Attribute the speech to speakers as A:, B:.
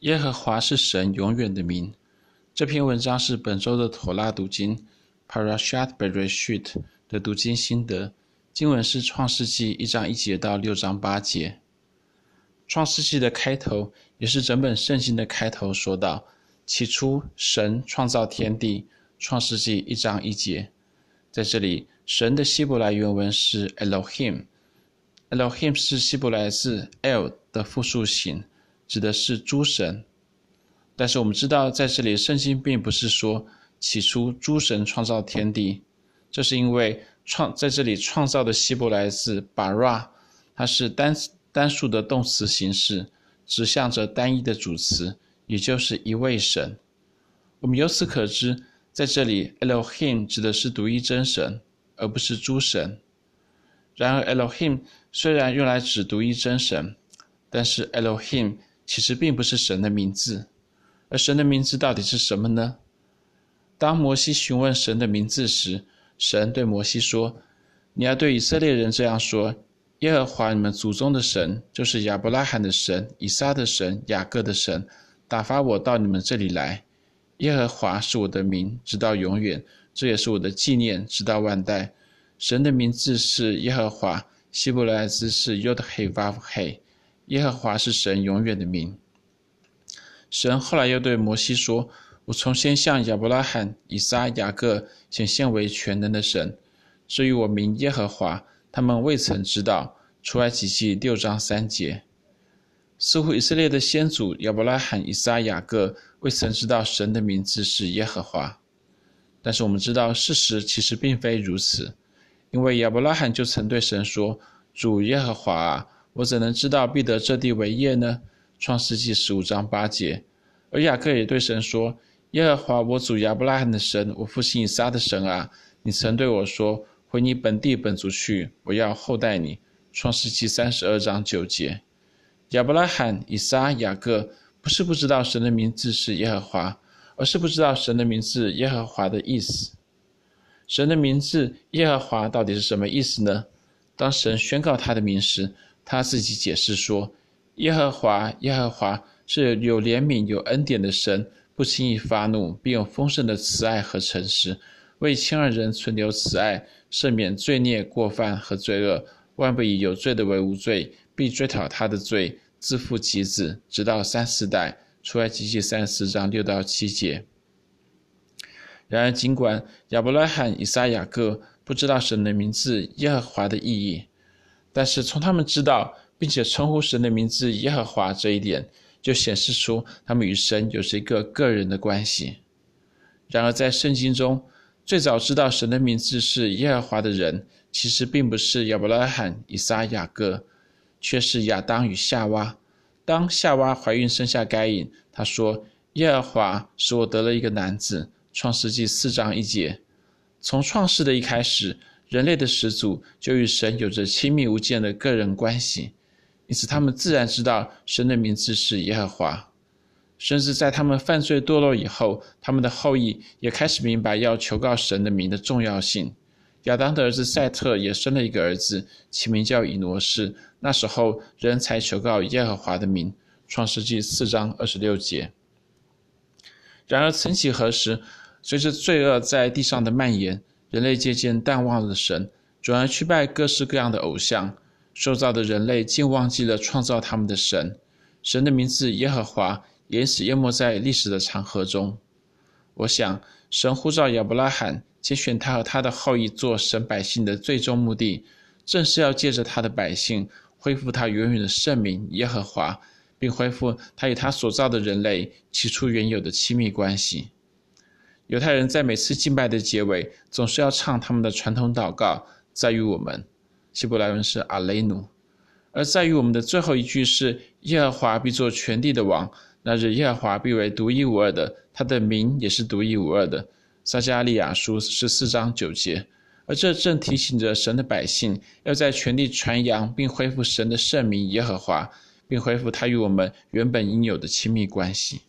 A: 耶和华是神永远的名。这篇文章是本周的妥拉读经 Parashat Bereshit 的读经心得。经文是创世纪一章一节到六章八节。创世纪的开头也是整本圣经的开头，说道：“起初，神创造天地。”创世纪一章一节。在这里，神的希伯来原文是 Elohim，Elohim 是希伯来字 El 的复数形。指的是诸神，但是我们知道，在这里圣经并不是说起初诸神创造天地，这是因为创在这里创造的希伯来字 bara，它是单单数的动词形式，指向着单一的主词，也就是一位神。我们由此可知，在这里 Elohim 指的是独一真神，而不是诸神。然而 Elohim 虽然用来指独一真神，但是 Elohim 其实并不是神的名字，而神的名字到底是什么呢？当摩西询问神的名字时，神对摩西说：“你要对以色列人这样说：耶和华你们祖宗的神，就是亚伯拉罕的神、以撒的神、雅各的神，打发我到你们这里来。耶和华是我的名，直到永远；这也是我的纪念，直到万代。神的名字是耶和华，希伯来字是 Yod He Vav He。”耶和华是神永远的名。神后来又对摩西说：“我从先向亚伯拉罕、以撒、雅各显现为全能的神。至于我名耶和华，他们未曾知道。”出埃及记六章三节。似乎以色列的先祖亚伯拉罕、以撒、雅各未曾知道神的名字是耶和华。但是我们知道事实其实并非如此，因为亚伯拉罕就曾对神说：“主耶和华啊。”我怎能知道必得这地为业呢？创世纪十五章八节。而雅各也对神说：“耶和华我祖亚伯拉罕的神，我父亲以撒的神啊，你曾对我说：回你本地本族去，我要厚待你。”创世纪三十二章九节。亚伯拉罕、以撒、雅各不是不知道神的名字是耶和华，而是不知道神的名字耶和华的意思。神的名字耶和华到底是什么意思呢？当神宣告他的名时，他自己解释说：“耶和华，耶和华是有怜悯、有恩典的神，不轻易发怒，并有丰盛的慈爱和诚实，为谦让人存留慈爱，赦免罪孽、过犯和罪恶。万不以有罪的为无罪，必追讨他的罪，自父及子，直到三四代。”出埃及记三十四章六到七节。然而，尽管亚伯拉罕、以撒、雅各不知道神的名字耶和华的意义。但是从他们知道并且称呼神的名字耶和华这一点，就显示出他们与神有着一个个人的关系。然而在圣经中，最早知道神的名字是耶和华的人，其实并不是亚伯拉罕、以撒、雅各，却是亚当与夏娃。当夏娃怀孕生下该隐，她说：“耶和华使我得了一个男子。”创世纪四章一节。从创世的一开始。人类的始祖就与神有着亲密无间的个人关系，因此他们自然知道神的名字是耶和华。甚至在他们犯罪堕落以后，他们的后裔也开始明白要求告神的名的重要性。亚当的儿子赛特也生了一个儿子，其名叫以挪士。那时候人才求告耶和华的名。创世纪四章二十六节。然而，曾几何时，随着罪恶在地上的蔓延，人类渐渐淡忘了神，转而去拜各式各样的偶像。受造的人类竟忘记了创造他们的神，神的名字耶和华，也此淹没在历史的长河中。我想，神呼召亚伯拉罕，拣选他和他的后裔做神百姓的最终目的，正是要借着他的百姓，恢复他永远的圣名耶和华，并恢复他与他所造的人类起初原有的亲密关系。犹太人在每次敬拜的结尾，总是要唱他们的传统祷告，在于我们，希伯来文是阿雷努，而在于我们的最后一句是耶和华必做全地的王，那日耶和华必为独一无二的，他的名也是独一无二的。撒迦利亚书十四章九节，而这正提醒着神的百姓，要在全地传扬并恢复神的圣名耶和华，并恢复他与我们原本应有的亲密关系。